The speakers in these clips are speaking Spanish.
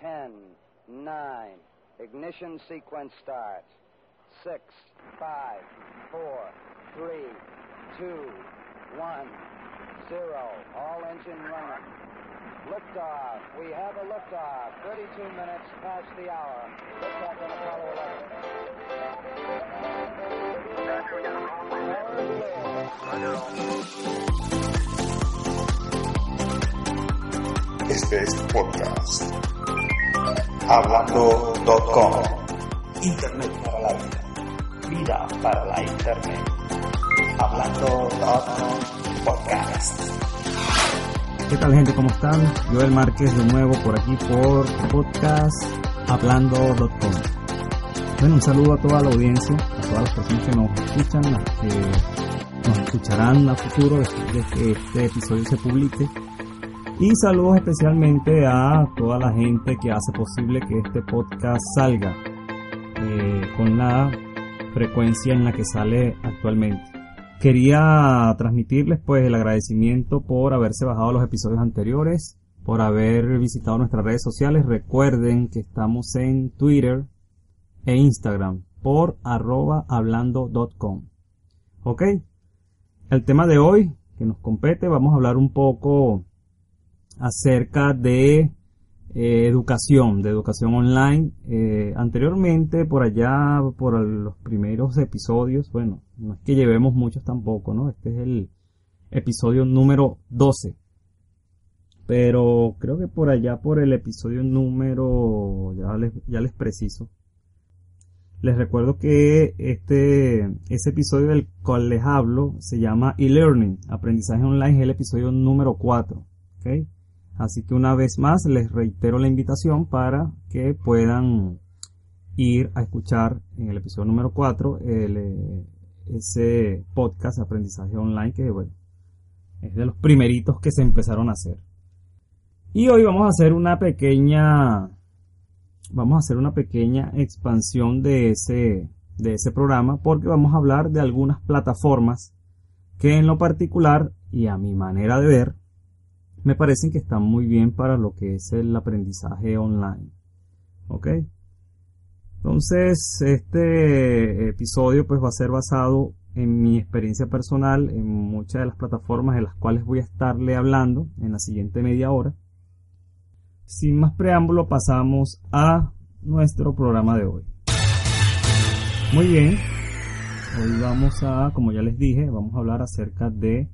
10, 9, ignition sequence start. 6, 5, 4, 3, 2, 1, 0. All engine running. Liftoff. We have a liftoff. 32 minutes past the hour. Liftoff on Apollo 11. Este es podcast. Hablando.com. Internet para la vida. Vida para la Internet. Hablando.com Podcast. ¿Qué tal gente? ¿Cómo están? Joel Márquez de nuevo por aquí por podcast hablando.com. Bueno, un saludo a toda la audiencia, a todas las personas que nos escuchan, las que nos escucharán a futuro después de que este episodio se publique. Y saludos especialmente a toda la gente que hace posible que este podcast salga eh, con la frecuencia en la que sale actualmente. Quería transmitirles pues el agradecimiento por haberse bajado los episodios anteriores, por haber visitado nuestras redes sociales. Recuerden que estamos en Twitter e Instagram por arroba hablando.com. Ok, el tema de hoy que nos compete, vamos a hablar un poco acerca de eh, educación, de educación online. Eh, anteriormente, por allá, por los primeros episodios, bueno, no es que llevemos muchos tampoco, ¿no? Este es el episodio número 12. Pero creo que por allá, por el episodio número, ya les, ya les preciso. Les recuerdo que este, ese episodio del cual les hablo se llama e-learning, aprendizaje online, es el episodio número 4. ¿ok? Así que una vez más les reitero la invitación para que puedan ir a escuchar en el episodio número 4 el, eh, ese podcast de aprendizaje online que bueno, es de los primeritos que se empezaron a hacer. Y hoy vamos a hacer una pequeña vamos a hacer una pequeña expansión de ese de ese programa porque vamos a hablar de algunas plataformas que en lo particular y a mi manera de ver me parecen que están muy bien para lo que es el aprendizaje online. ¿Ok? Entonces, este episodio pues va a ser basado en mi experiencia personal en muchas de las plataformas de las cuales voy a estarle hablando en la siguiente media hora. Sin más preámbulo, pasamos a nuestro programa de hoy. Muy bien, hoy vamos a, como ya les dije, vamos a hablar acerca de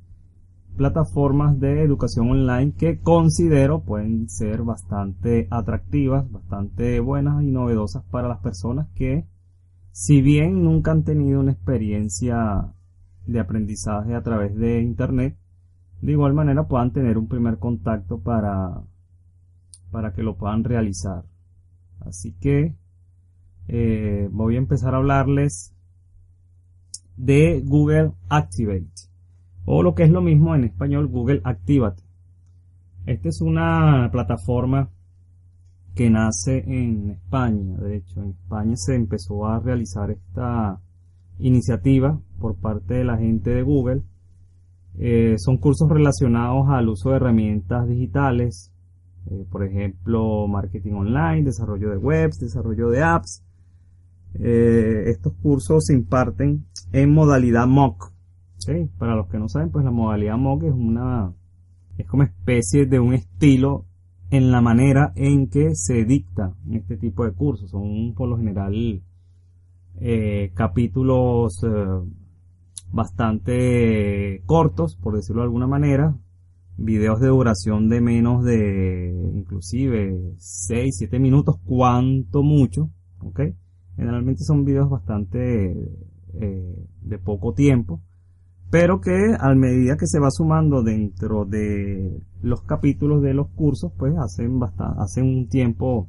plataformas de educación online que considero pueden ser bastante atractivas, bastante buenas y novedosas para las personas que, si bien nunca han tenido una experiencia de aprendizaje a través de Internet, de igual manera puedan tener un primer contacto para, para que lo puedan realizar. Así que eh, voy a empezar a hablarles de Google Activate o lo que es lo mismo en español Google Activate. Esta es una plataforma que nace en España, de hecho en España se empezó a realizar esta iniciativa por parte de la gente de Google. Eh, son cursos relacionados al uso de herramientas digitales, eh, por ejemplo, marketing online, desarrollo de webs, desarrollo de apps. Eh, estos cursos se imparten en modalidad MOOC, para los que no saben, pues la modalidad MOOC es una, es como especie de un estilo en la manera en que se dicta este tipo de cursos. Son por lo general eh, capítulos eh, bastante cortos, por decirlo de alguna manera, videos de duración de menos de inclusive 6, 7 minutos, cuanto mucho, ¿ok? Generalmente son videos bastante eh, de poco tiempo pero que a medida que se va sumando dentro de los capítulos de los cursos, pues hacen bastante, hacen un tiempo,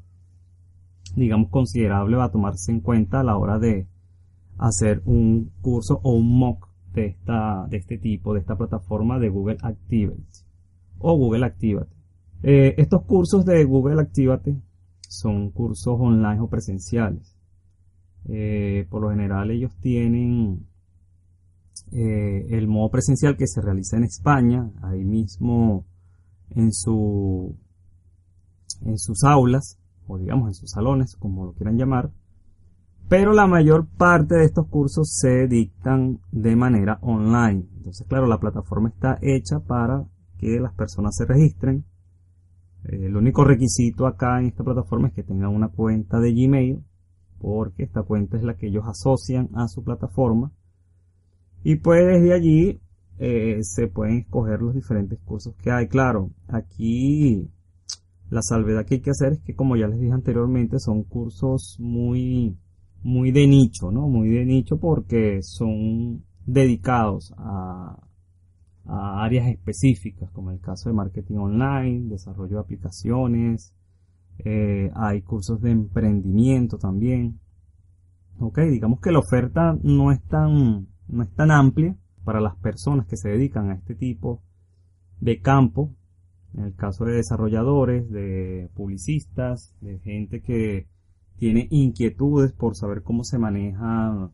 digamos, considerable va a tomarse en cuenta a la hora de hacer un curso o un mock de esta, de este tipo, de esta plataforma de Google Activate o Google Activate. Eh, estos cursos de Google Activate son cursos online o presenciales. Eh, por lo general ellos tienen eh, el modo presencial que se realiza en España, ahí mismo en su en sus aulas, o digamos en sus salones, como lo quieran llamar, pero la mayor parte de estos cursos se dictan de manera online. Entonces, claro, la plataforma está hecha para que las personas se registren. el único requisito acá en esta plataforma es que tengan una cuenta de Gmail, porque esta cuenta es la que ellos asocian a su plataforma. Y pues desde allí eh, se pueden escoger los diferentes cursos que hay. Claro, aquí la salvedad que hay que hacer es que, como ya les dije anteriormente, son cursos muy, muy de nicho, ¿no? Muy de nicho porque son dedicados a, áreas específicas, como el caso de marketing online, desarrollo de aplicaciones, eh, hay cursos de emprendimiento también. Ok, digamos que la oferta no es tan, no es tan amplia para las personas que se dedican a este tipo de campo en el caso de desarrolladores, de publicistas, de gente que tiene inquietudes por saber cómo se maneja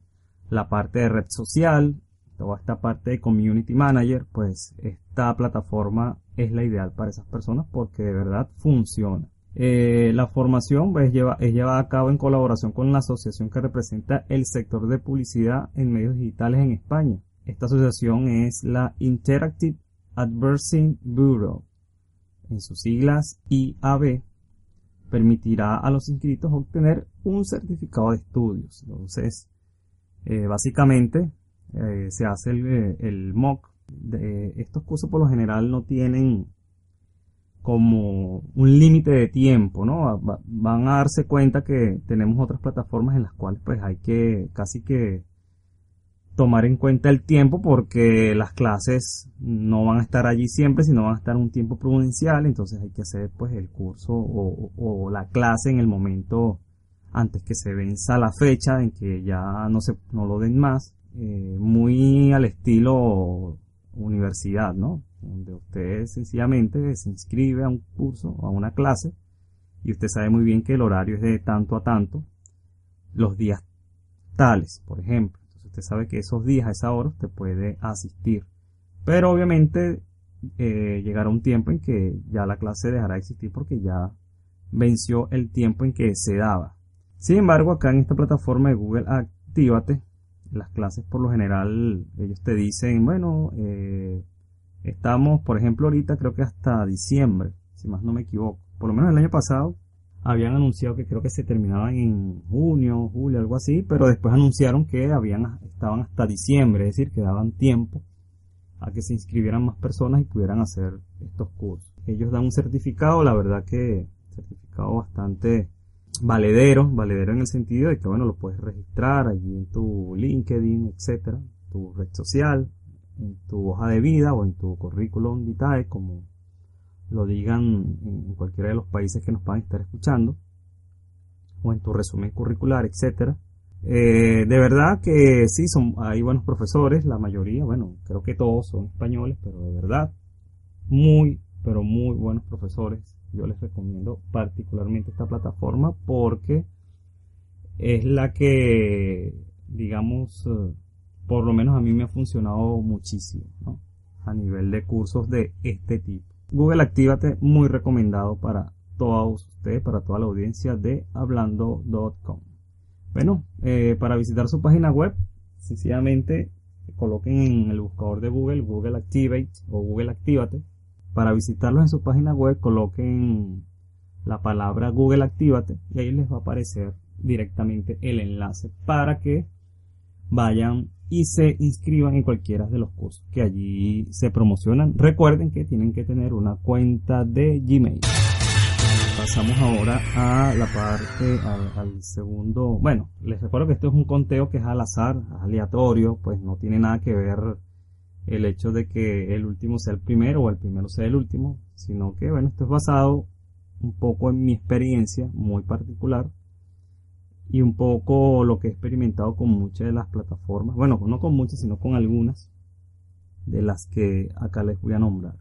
la parte de red social, toda esta parte de community manager, pues esta plataforma es la ideal para esas personas porque de verdad funciona. Eh, la formación pues, es llevada a cabo en colaboración con la asociación que representa el sector de publicidad en medios digitales en España. Esta asociación es la Interactive Advertising Bureau en sus siglas IAB, permitirá a los inscritos obtener un certificado de estudios. Entonces, eh, básicamente eh, se hace el, el mock. De, estos cursos por lo general no tienen como un límite de tiempo, ¿no? Van a darse cuenta que tenemos otras plataformas en las cuales pues hay que casi que tomar en cuenta el tiempo porque las clases no van a estar allí siempre, sino van a estar un tiempo prudencial, entonces hay que hacer pues el curso o, la clase en el momento antes que se venza la fecha en que ya no se no lo den más, eh, muy al estilo universidad, ¿no? Donde usted sencillamente se inscribe a un curso o a una clase y usted sabe muy bien que el horario es de tanto a tanto, los días tales, por ejemplo usted sabe que esos días, a esa hora, usted puede asistir. Pero obviamente eh, llegará un tiempo en que ya la clase dejará de existir porque ya venció el tiempo en que se daba. Sin embargo, acá en esta plataforma de Google Actívate, las clases por lo general, ellos te dicen, bueno, eh, estamos, por ejemplo, ahorita creo que hasta diciembre, si más no me equivoco. Por lo menos el año pasado habían anunciado que creo que se terminaban en junio, julio, algo así, pero después anunciaron que habían, estaban hasta diciembre, es decir, que daban tiempo a que se inscribieran más personas y pudieran hacer estos cursos. Ellos dan un certificado, la verdad que certificado bastante valedero, valedero en el sentido de que bueno, lo puedes registrar allí en tu LinkedIn, etcétera, tu red social, en tu hoja de vida o en tu currículum vitae, como lo digan en cualquiera de los países que nos puedan estar escuchando, o en tu resumen curricular, etcétera. Eh, de verdad que sí, son, hay buenos profesores, la mayoría, bueno, creo que todos son españoles, pero de verdad, muy, pero muy buenos profesores. Yo les recomiendo particularmente esta plataforma porque es la que, digamos, eh, por lo menos a mí me ha funcionado muchísimo. A nivel de cursos de este tipo. Google Actívate, muy recomendado para todos ustedes, para toda la audiencia de hablando.com. Bueno, eh, para visitar su página web, sencillamente coloquen en el buscador de Google Google Activate o Google Actívate. Para visitarlos en su página web, coloquen la palabra Google Actívate y ahí les va a aparecer directamente el enlace para que vayan y se inscriban en cualquiera de los cursos que allí se promocionan. Recuerden que tienen que tener una cuenta de Gmail. Pasamos ahora a la parte, al, segundo. Bueno, les recuerdo que esto es un conteo que es al azar, aleatorio, pues no tiene nada que ver el hecho de que el último sea el primero o el primero sea el último, sino que, bueno, esto es basado un poco en mi experiencia muy particular y un poco lo que he experimentado con muchas de las plataformas, bueno, no con muchas, sino con algunas de las que acá les voy a nombrar.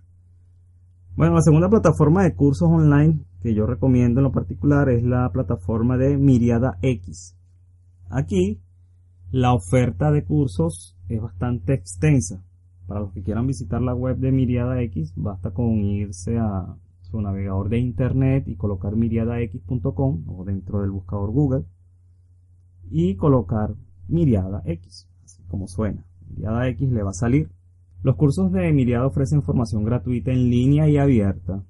Bueno, la segunda plataforma de cursos online que yo recomiendo en lo particular es la plataforma de Miriada X. Aquí la oferta de cursos es bastante extensa. Para los que quieran visitar la web de Miriada X, basta con irse a su navegador de internet y colocar miriadax.com o dentro del buscador Google y colocar Miriada X, así como suena. Miriada X le va a salir. Los cursos de Miriada ofrecen formación gratuita en línea y abierta,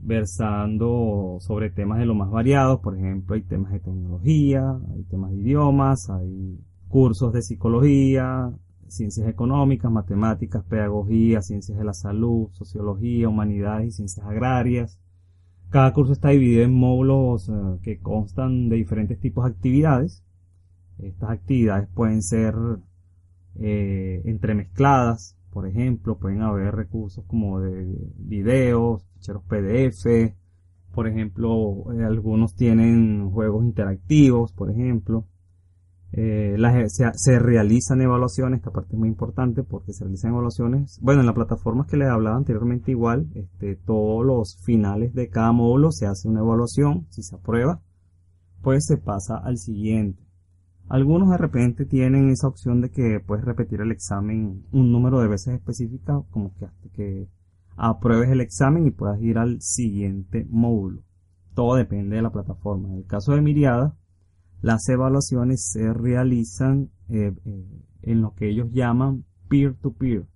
versando sobre temas de lo más variados, por ejemplo, hay temas de tecnología, hay temas de idiomas, hay cursos de psicología, ciencias económicas, matemáticas, pedagogía, ciencias de la salud, sociología, humanidades y ciencias agrarias. Cada curso está dividido en módulos eh, que constan de diferentes tipos de actividades. Estas actividades pueden ser eh, entremezcladas, por ejemplo, pueden haber recursos como de videos, ficheros PDF, por ejemplo, eh, algunos tienen juegos interactivos, por ejemplo. Eh, se, realizan evaluaciones, esta parte es muy importante porque se realizan evaluaciones, bueno, en las plataformas que les hablaba anteriormente igual, este, todos los finales de cada módulo se hace una evaluación, si se aprueba, pues se pasa al siguiente. Algunos de repente tienen esa opción de que puedes repetir el examen un número de veces específica, como que hasta que apruebes el examen y puedas ir al siguiente módulo. Todo depende de la plataforma. En el caso de Miriada, las evaluaciones se realizan eh, eh, en lo que ellos llaman peer-to-peer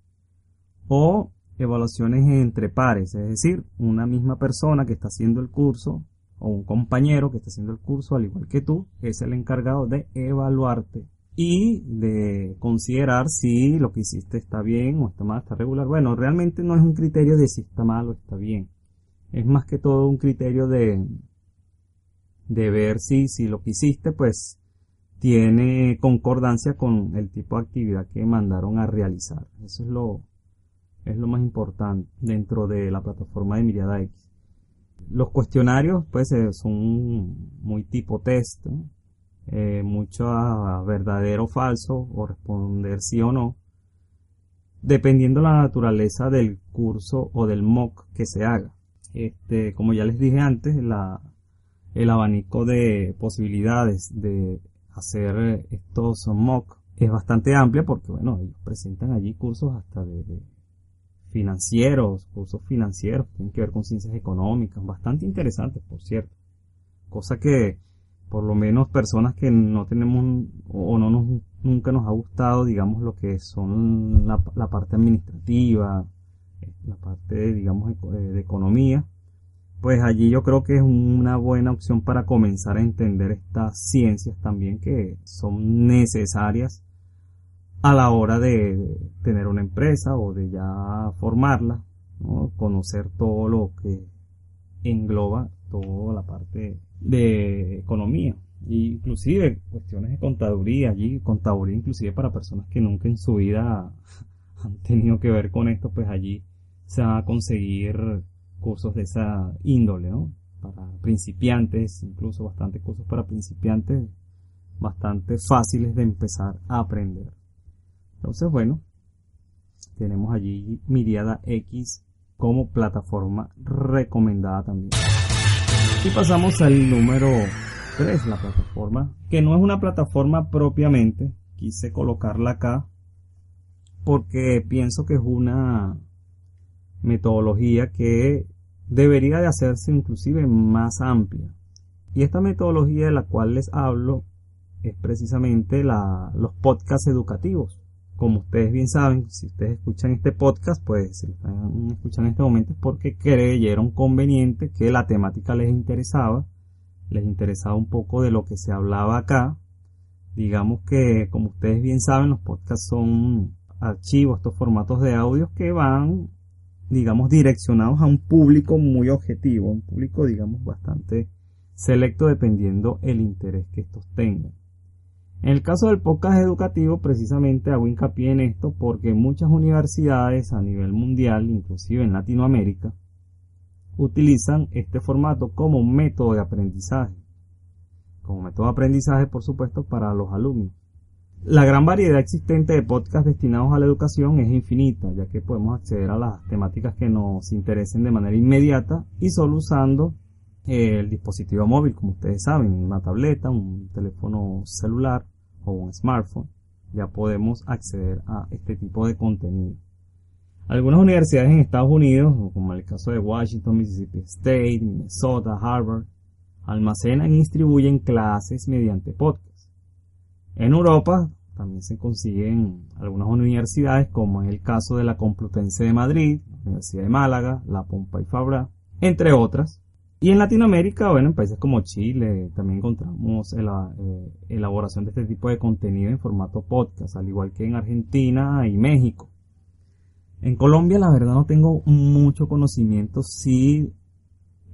o evaluaciones entre pares, es decir, una misma persona que está haciendo el curso o un compañero que está haciendo el curso al igual que tú es el encargado de evaluarte y de considerar si lo que hiciste está bien o está mal, está regular. Bueno, realmente no es un criterio de si está mal o está bien. Es más que todo un criterio de, de ver si, si lo que hiciste pues tiene concordancia con el tipo de actividad que mandaron a realizar. Eso es lo, es lo más importante dentro de la plataforma de Miriada X. Los cuestionarios pues eh, son muy tipo test, eh, mucho verdadero o falso o responder sí o no, dependiendo la naturaleza del curso o del mock que se haga. Este, como ya les dije antes, la, el abanico de posibilidades de hacer estos mock es bastante amplia porque bueno ellos presentan allí cursos hasta de, financieros cursos financieros que tienen que ver con ciencias económicas bastante interesantes por cierto. Cosa que por lo menos personas que no tenemos o no nos nunca nos ha gustado digamos lo que son la, la parte administrativa la parte digamos de economía pues allí yo creo que es una buena opción para comenzar a entender estas ciencias también que son necesarias a la hora de tener una empresa o de ya formarla, conocer todo lo que engloba toda la parte de economía, inclusive cuestiones de contaduría, allí contaduría inclusive para personas que nunca en su vida han tenido que ver con esto, pues allí se va a conseguir cursos de esa índole, ¿no? Para principiantes, incluso bastante cursos para principiantes, bastante fáciles de empezar a aprender. Entonces, bueno, tenemos allí Miriada X como plataforma recomendada también. Y pasamos al número 3, la plataforma, que no es una plataforma propiamente, quise colocarla acá porque pienso que es una metodología que debería de hacerse inclusive más amplia. Y esta metodología de la cual les hablo es precisamente la, los podcasts educativos. Como ustedes bien saben, si ustedes escuchan este podcast, pues si están escuchando en este momento es porque creyeron conveniente que la temática les interesaba, les interesaba un poco de lo que se hablaba acá. Digamos que, como ustedes bien saben, los podcasts son archivos, estos formatos de audios que van digamos, direccionados a un público muy objetivo, un público, digamos, bastante selecto dependiendo el interés que estos tengan. En el caso del podcast educativo, precisamente hago hincapié en esto porque muchas universidades a nivel mundial, inclusive en Latinoamérica, utilizan este formato como método de aprendizaje. Como método de aprendizaje, por supuesto, para los alumnos. La gran variedad existente de podcasts destinados a la educación es infinita, ya que podemos acceder a las temáticas que nos interesen de manera inmediata y solo usando eh, el dispositivo móvil, como ustedes saben, una tableta, un teléfono celular o un smartphone, ya podemos acceder a este tipo de contenido. Algunas universidades en Estados Unidos, como el caso de Washington, Mississippi State, Minnesota, Harvard, almacenan y distribuyen clases mediante podcast. En Europa también se consiguen algunas universidades, como es el caso de la Complutense de Madrid, la Universidad de Málaga, la Pompa y Fabra, entre otras. Y en Latinoamérica, bueno, en países como Chile también encontramos la eh, elaboración de este tipo de contenido en formato podcast, al igual que en Argentina y México. En Colombia la verdad no tengo mucho conocimiento si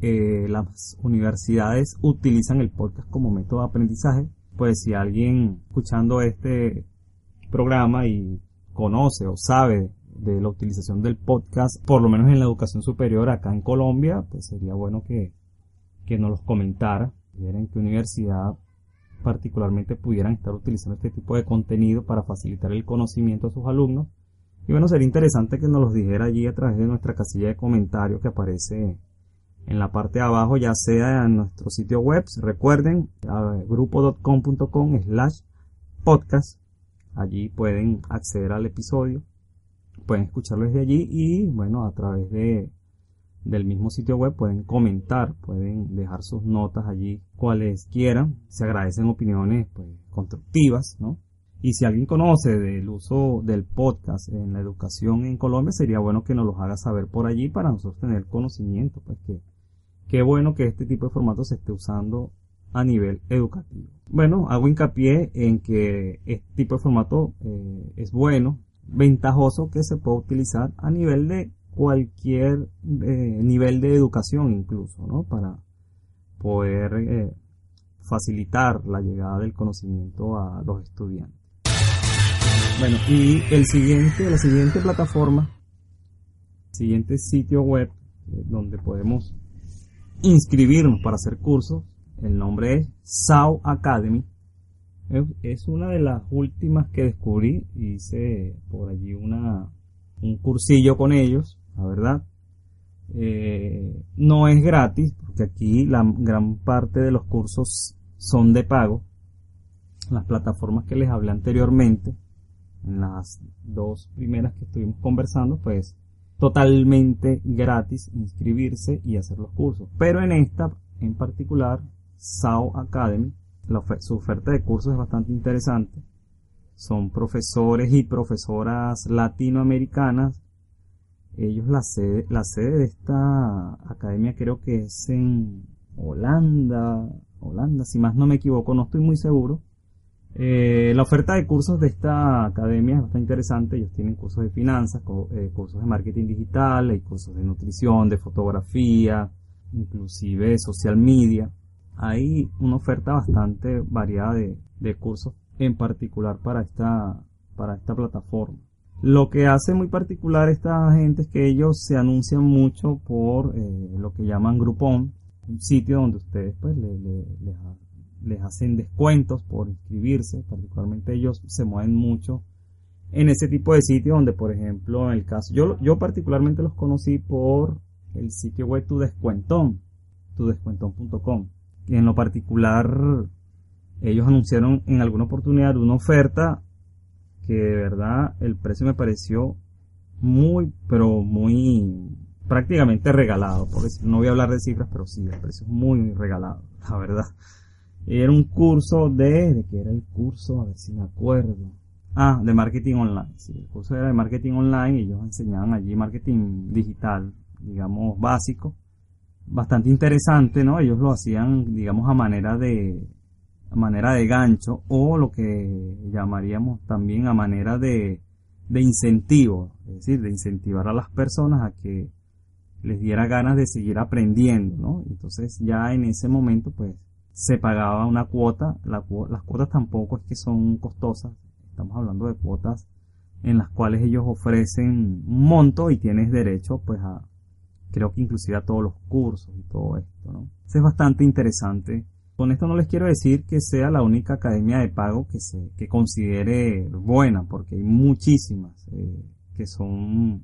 eh, las universidades utilizan el podcast como método de aprendizaje. Pues si alguien escuchando este programa y conoce o sabe de la utilización del podcast, por lo menos en la educación superior acá en Colombia, pues sería bueno que, que nos los comentara, en qué universidad particularmente pudieran estar utilizando este tipo de contenido para facilitar el conocimiento a sus alumnos. Y bueno, sería interesante que nos los dijera allí a través de nuestra casilla de comentarios que aparece en la parte de abajo, ya sea en nuestro sitio web. Recuerden, grupo.com.com slash podcast. Allí pueden acceder al episodio, pueden escucharlo desde allí y bueno, a través de del mismo sitio web pueden comentar, pueden dejar sus notas allí, cuales quieran. Se agradecen opiniones pues, constructivas, ¿no? Y si alguien conoce del uso del podcast en la educación en Colombia, sería bueno que nos los haga saber por allí para nosotros tener conocimiento. Pues que qué bueno que este tipo de formato se esté usando a nivel educativo. Bueno, hago hincapié en que este tipo de formato eh, es bueno, ventajoso que se puede utilizar a nivel de cualquier eh, nivel de educación incluso, ¿no? Para poder eh, facilitar la llegada del conocimiento a los estudiantes. Bueno, y el siguiente, la siguiente plataforma, siguiente sitio web donde podemos inscribirnos para hacer cursos, el nombre es SAO Academy. Es una de las últimas que descubrí, hice por allí una, un cursillo con ellos, la verdad. Eh, no es gratis, porque aquí la gran parte de los cursos son de pago. Las plataformas que les hablé anteriormente en las dos primeras que estuvimos conversando, pues totalmente gratis inscribirse y hacer los cursos. Pero en esta en particular, SAO Academy, su oferta de cursos es bastante interesante. Son profesores y profesoras latinoamericanas. Ellos la sede, la sede de esta academia creo que es en Holanda, Holanda, si más no me equivoco, no estoy muy seguro eh, la oferta de cursos de esta academia es bastante interesante. Ellos tienen cursos de finanzas, eh, cursos de marketing digital, hay cursos de nutrición, de fotografía, inclusive social media. Hay una oferta bastante variada de, cursos, en particular para esta, para esta plataforma. Lo que hace muy particular esta gente es que ellos se anuncian mucho por eh, lo que llaman Groupon, un sitio donde ustedes pues les les hacen descuentos por inscribirse, particularmente ellos se mueven mucho en ese tipo de sitios donde, por ejemplo, en el caso, yo, yo particularmente los conocí por el sitio web Tu Descuentón, tudescuentón.com. Y en lo particular, ellos anunciaron en alguna oportunidad una oferta que de verdad el precio me pareció muy, pero muy prácticamente regalado. Por no voy a hablar de cifras, pero sí, el precio es muy regalado, la verdad. Era un curso de, ¿de qué era el curso? A ver si me acuerdo. Ah, de marketing online. Sí, el curso era de marketing online y ellos enseñaban allí marketing digital, digamos, básico. Bastante interesante, ¿no? Ellos lo hacían, digamos, a manera de, a manera de gancho o lo que llamaríamos también a manera de, de incentivo, es decir, de incentivar a las personas a que les diera ganas de seguir aprendiendo, ¿no? Entonces ya en ese momento, pues, se pagaba una cuota, las cuotas tampoco es que son costosas, estamos hablando de cuotas en las cuales ellos ofrecen un monto y tienes derecho pues a, creo que inclusive a todos los cursos y todo esto, ¿no? es bastante interesante. Con esto no les quiero decir que sea la única academia de pago que se que considere buena, porque hay muchísimas eh, que son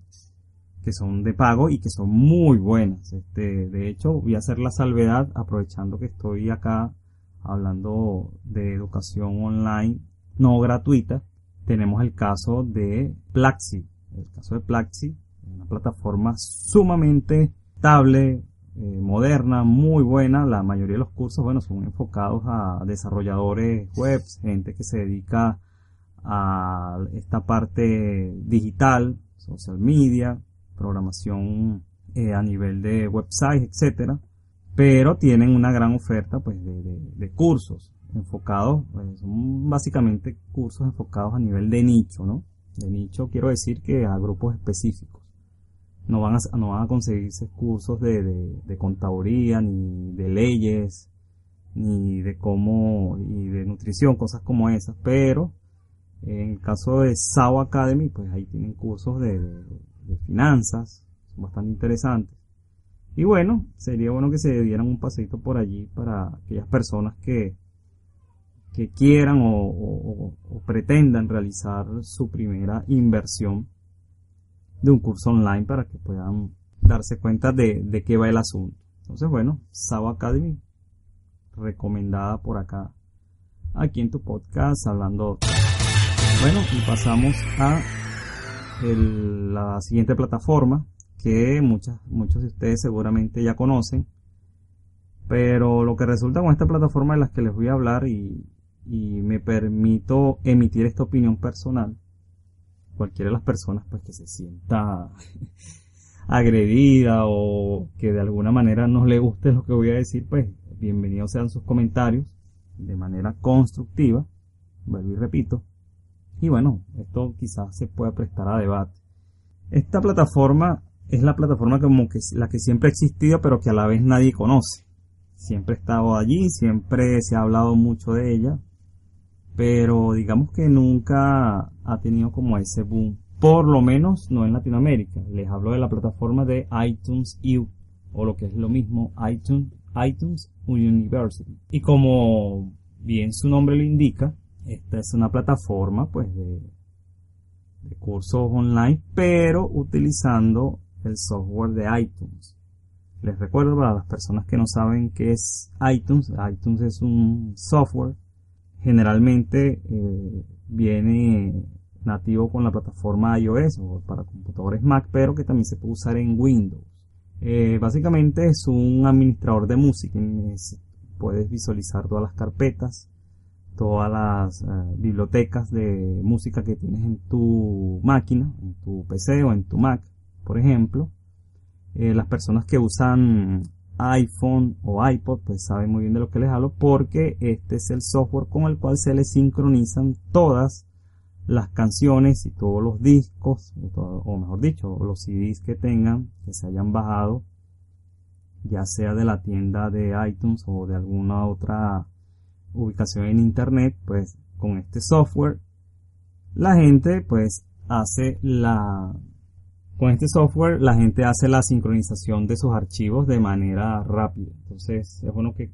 que son de pago y que son muy buenas. Este, de hecho, voy a hacer la salvedad aprovechando que estoy acá hablando de educación online no gratuita. Tenemos el caso de Plaxi. El caso de Plaxi Una plataforma sumamente estable, eh, moderna, muy buena. La mayoría de los cursos, bueno, son enfocados a desarrolladores web, gente que se dedica a esta parte digital, social media, programación eh, a nivel de websites, etcétera. Pero tienen una gran oferta pues de, cursos enfocados, pues, son básicamente cursos enfocados a nivel de nicho, ¿no? De nicho quiero decir que a grupos específicos. No van a, no van a conseguirse cursos de, de, contaduría, ni de leyes, ni de cómo, y de nutrición, cosas como esas, pero en el caso de SAO Academy, pues ahí tienen cursos de finanzas, son bastante interesantes. Y bueno, sería bueno que se dieran un paseito por allí para aquellas personas que, que quieran o, pretendan realizar su primera inversión de un curso online para que puedan darse cuenta de, de qué va el asunto. Entonces, bueno, SAO Academy, recomendada por acá, aquí en tu podcast, hablando. Bueno, y pasamos a la siguiente plataforma que muchas, muchos de ustedes seguramente ya conocen. Pero lo que resulta con esta plataforma de las que les voy a hablar y, y me permito emitir esta opinión personal, cualquiera de las personas pues que se sienta agredida o que de alguna manera no le guste lo que voy a decir, pues bienvenidos sean sus comentarios de manera constructiva, vuelvo y repito, y bueno, esto quizás se pueda prestar a debate. Esta plataforma es la plataforma como que la que siempre ha existido, pero que a la vez nadie conoce. Siempre ha estado allí, siempre se ha hablado mucho de ella, pero digamos que nunca ha tenido como ese boom. Por lo menos no en Latinoamérica. Les hablo de la plataforma de iTunes U, o lo que es lo mismo, iTunes, iTunes University. Y como bien su nombre lo indica, esta es una plataforma pues de, cursos online, pero utilizando el software de iTunes. Les recuerdo para las personas que no saben qué es iTunes, iTunes es un software, generalmente eh, viene nativo con la plataforma iOS o para computadores Mac, pero que también se puede usar en Windows. Eh, básicamente es un administrador de música, puedes visualizar todas las carpetas, todas las eh, bibliotecas de música que tienes en tu máquina, en tu PC o en tu Mac, por ejemplo. Eh, las personas que usan iPhone o iPod pues saben muy bien de lo que les hablo porque este es el software con el cual se les sincronizan todas las canciones y todos los discos o mejor dicho los CDs que tengan que se hayan bajado ya sea de la tienda de iTunes o de alguna otra ubicación en internet, pues con este software, la gente pues hace la, con este software la gente hace la sincronización de sus archivos de manera rápida. Entonces es bueno que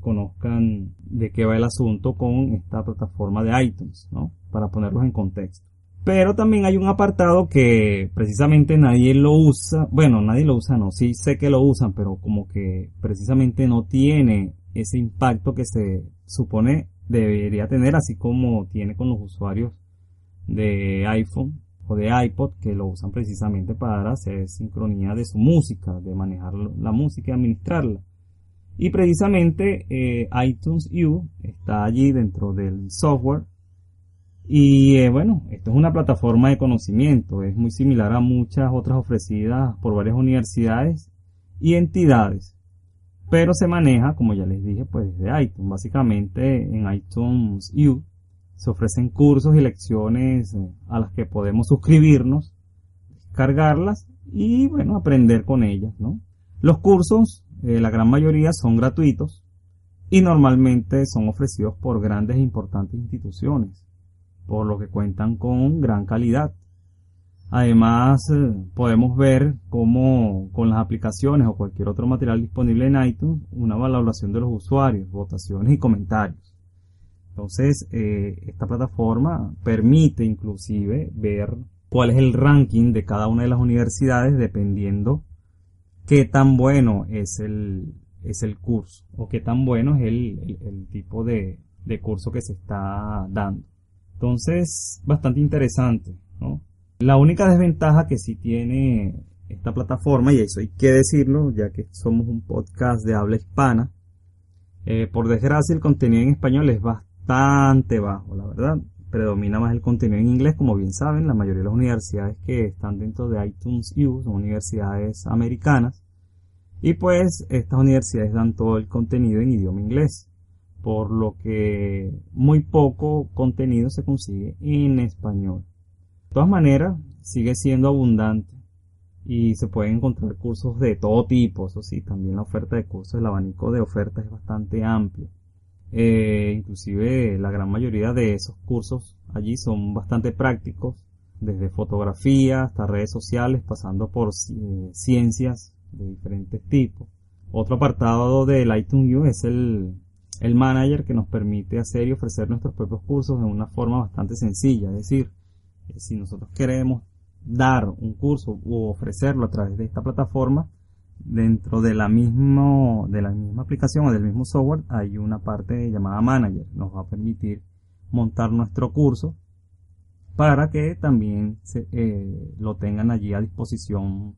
conozcan de qué va el asunto con esta plataforma de iTunes, ¿no? Para ponerlos en contexto. Pero también hay un apartado que precisamente nadie lo usa, bueno, nadie lo usa, no, sí sé que lo usan, pero como que precisamente no tiene ese impacto que se supone debería tener, así como tiene con los usuarios de iPhone o de iPod que lo usan precisamente para hacer sincronía de su música, de manejar la música y administrarla. Y precisamente eh, iTunes U está allí dentro del software. Y eh, bueno, esto es una plataforma de conocimiento, es muy similar a muchas otras ofrecidas por varias universidades y entidades pero se maneja, como ya les dije, pues desde iTunes. Básicamente en iTunes U se ofrecen cursos y lecciones eh, a las que podemos suscribirnos, cargarlas y bueno, aprender con ellas. Los cursos, eh, la gran mayoría son gratuitos y normalmente son ofrecidos por grandes e importantes instituciones, por lo que cuentan con gran calidad. Además, eh, podemos ver cómo con las aplicaciones o cualquier otro material disponible en iTunes, una valoración de los usuarios, votaciones y comentarios. Entonces, eh, esta plataforma permite inclusive ver cuál es el ranking de cada una de las universidades dependiendo qué tan bueno es el, es el curso o qué tan bueno es el, el tipo de, de curso que se está dando. Entonces, bastante interesante, ¿no? La única desventaja que sí tiene esta plataforma, y eso hay que decirlo, ya que somos un podcast de habla hispana, eh, por desgracia el contenido en español es bastante bajo, la verdad. Predomina más el contenido en inglés, como bien saben, la mayoría de las universidades que están dentro de iTunes U son universidades americanas. Y pues estas universidades dan todo el contenido en idioma inglés, por lo que muy poco contenido se consigue en español. De todas maneras, sigue siendo abundante y se pueden encontrar cursos de todo tipo, eso sí, también la oferta de cursos, el abanico de ofertas es bastante amplio. Eh, inclusive la gran mayoría de esos cursos allí son bastante prácticos, desde fotografía hasta redes sociales, pasando por eh, ciencias de diferentes tipos. Otro apartado del iTunes U es el, el manager que nos permite hacer y ofrecer nuestros propios cursos de una forma bastante sencilla, es decir, si nosotros queremos dar un curso u ofrecerlo a través de esta plataforma, dentro de la, mismo, de la misma aplicación o del mismo software hay una parte llamada Manager. Nos va a permitir montar nuestro curso para que también se, eh, lo tengan allí a disposición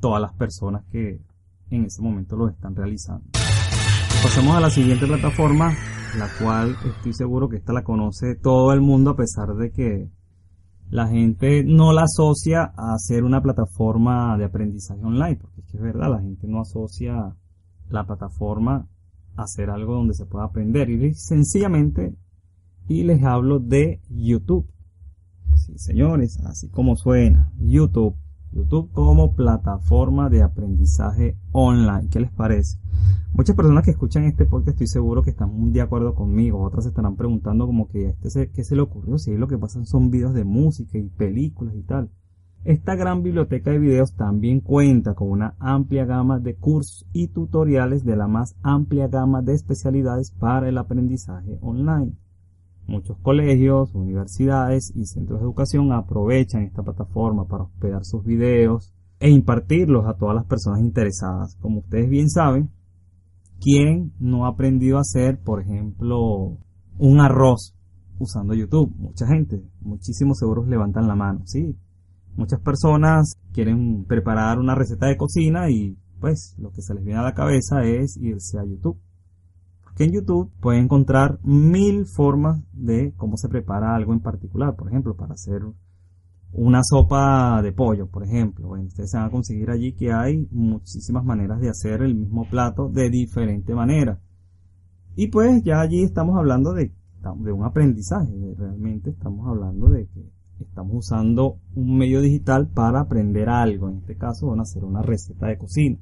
todas las personas que en ese momento lo están realizando. Pasemos a la siguiente plataforma, la cual estoy seguro que esta la conoce todo el mundo a pesar de que la gente no la asocia a ser una plataforma de aprendizaje online, porque es que es verdad, la gente no asocia la plataforma a ser algo donde se pueda aprender. Y sencillamente, y les hablo de YouTube. Sí, señores, así como suena, YouTube. YouTube como plataforma de aprendizaje online. ¿Qué les parece? Muchas personas que escuchan este podcast estoy seguro que están de acuerdo conmigo. Otras se estarán preguntando como que este se, qué se le ocurrió. Si lo que pasan son videos de música y películas y tal. Esta gran biblioteca de videos también cuenta con una amplia gama de cursos y tutoriales de la más amplia gama de especialidades para el aprendizaje online. Muchos colegios, universidades y centros de educación aprovechan esta plataforma para hospedar sus videos e impartirlos a todas las personas interesadas. Como ustedes bien saben, ¿quién no ha aprendido a hacer, por ejemplo, un arroz usando YouTube? Mucha gente, muchísimos seguros levantan la mano, sí. Muchas personas quieren preparar una receta de cocina y pues lo que se les viene a la cabeza es irse a YouTube que en YouTube pueden encontrar mil formas de cómo se prepara algo en particular. Por ejemplo, para hacer una sopa de pollo, por ejemplo. Ustedes se van a conseguir allí que hay muchísimas maneras de hacer el mismo plato de diferente manera. Y pues ya allí estamos hablando de, de un aprendizaje. Realmente estamos hablando de que estamos usando un medio digital para aprender algo. En este caso van a hacer una receta de cocina.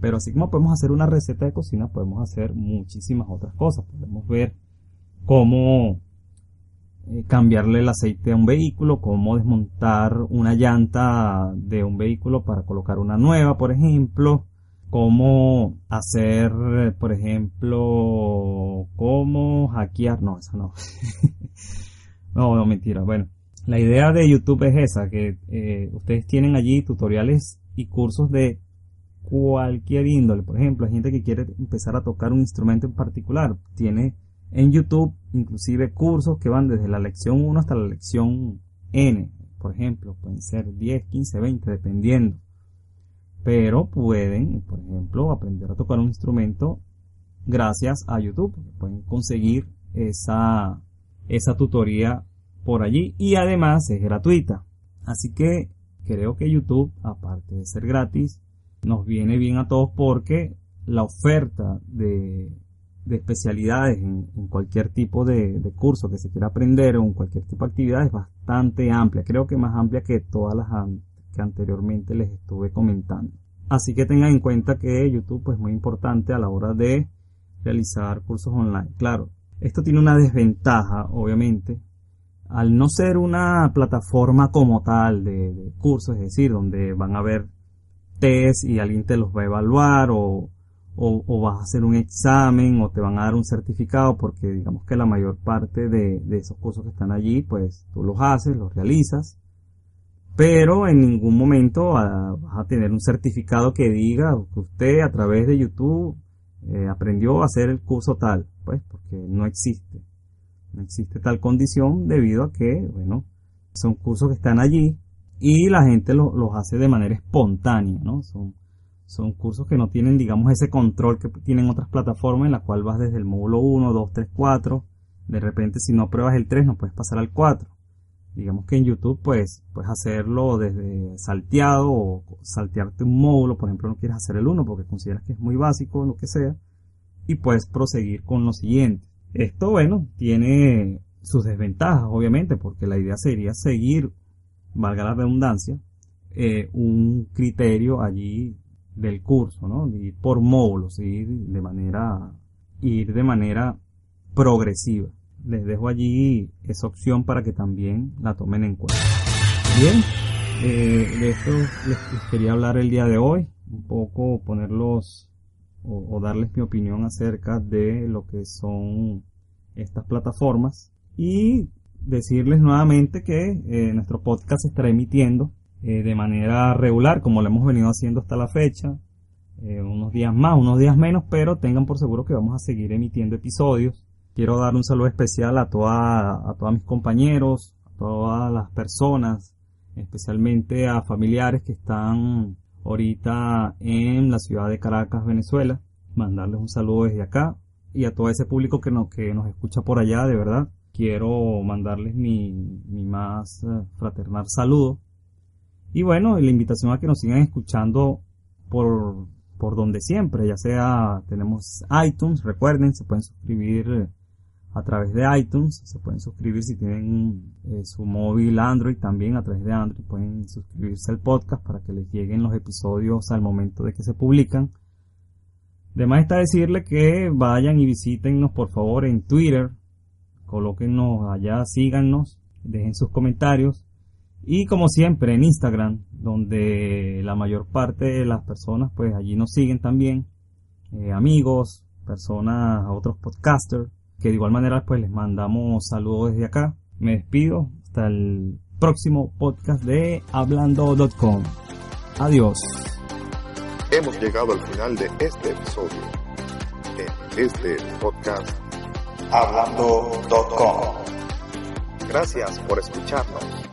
Pero así como podemos hacer una receta de cocina, podemos hacer muchísimas otras cosas. Podemos ver cómo cambiarle el aceite a un vehículo, cómo desmontar una llanta de un vehículo para colocar una nueva, por ejemplo. Cómo hacer, por ejemplo, cómo hackear, no, eso no. no, no, mentira. Bueno, la idea de YouTube es esa, que eh, ustedes tienen allí tutoriales y cursos de cualquier índole. Por ejemplo, hay gente que quiere empezar a tocar un instrumento en particular. Tiene en YouTube inclusive cursos que van desde la lección 1 hasta la lección N. Por ejemplo, pueden ser 10, 15, 20, dependiendo. Pero pueden, por ejemplo, aprender a tocar un instrumento gracias a YouTube. Pueden conseguir esa, esa tutoría por allí y además es gratuita. Así que creo que YouTube, aparte de ser gratis, nos viene bien a todos porque la oferta de, especialidades en, cualquier tipo de, curso que se quiera aprender o en cualquier tipo de actividad es bastante amplia. Creo que más amplia que todas las que anteriormente les estuve comentando. Así que tengan en cuenta que YouTube es muy importante a la hora de realizar cursos online. Claro, esto tiene una desventaja, obviamente, al no ser una plataforma como tal de, de cursos, es decir, donde van a ver test y alguien te los va a evaluar o, o, vas a hacer un examen o te van a dar un certificado porque digamos que la mayor parte de, de esos cursos que están allí pues tú los haces, los realizas pero en ningún momento vas a tener un certificado que diga que usted a través de YouTube eh, aprendió a hacer el curso tal, pues porque no existe. No existe tal condición debido a que, bueno, son cursos que están allí y la gente lo- los hace de manera espontánea, ¿no? Son, son cursos que no tienen, digamos, ese control que tienen otras plataformas en la cual vas desde el módulo 1, 2, 3, 4. De repente, si no pruebas el 3, no puedes pasar al 4. Digamos que en YouTube, pues, puedes hacerlo desde salteado o saltearte un módulo. Por ejemplo, no quieres hacer el 1 porque consideras que es muy básico, lo que sea. Y puedes proseguir con lo siguiente. Esto, bueno, tiene sus desventajas, obviamente, porque la idea sería seguir, valga la redundancia, eh, un criterio allí del curso, ¿no? Ir por módulos, ir de manera, ir de manera progresiva. Les dejo allí esa opción para que también la tomen en cuenta. Bien, eh, de esto les, quería hablar el día de hoy, un poco ponerlos o, o darles mi opinión acerca de lo que son estas plataformas y decirles nuevamente que eh, nuestro podcast se estará emitiendo eh, de manera regular como lo hemos venido haciendo hasta la fecha eh, unos días más, unos días menos pero tengan por seguro que vamos a seguir emitiendo episodios quiero dar un saludo especial a toda, a todos mis compañeros a todas las personas especialmente a familiares que están ahorita en la ciudad de Caracas, Venezuela mandarles un saludo desde acá y a todo ese público que nos, que nos escucha por allá, de verdad. Quiero mandarles mi, mi más eh, fraternal saludo. Y bueno, la invitación a que nos sigan escuchando por, por donde siempre, ya sea tenemos iTunes, recuerden, se pueden suscribir eh, a través de iTunes, se pueden suscribir si tienen eh, su móvil Android también a través de Android, pueden suscribirse al podcast para que les lleguen los episodios al momento de que se publican. Además está decirle que vayan y visítennos por favor en Twitter, colóquennos allá, síganos, dejen sus comentarios y como siempre en Instagram, donde la mayor parte de las personas pues allí nos siguen también, eh, amigos, personas, otros podcasters, que de igual manera pues les mandamos saludos desde acá. Me despido hasta el próximo podcast de hablando.com. Adiós. Hemos llegado al final de este episodio. En este podcast, Hablando.com. gracias por escucharnos.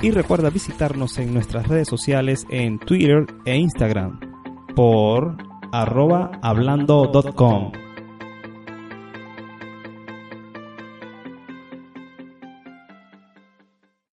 Y recuerda visitarnos en nuestras redes sociales en Twitter e Instagram por arroba hablando.com.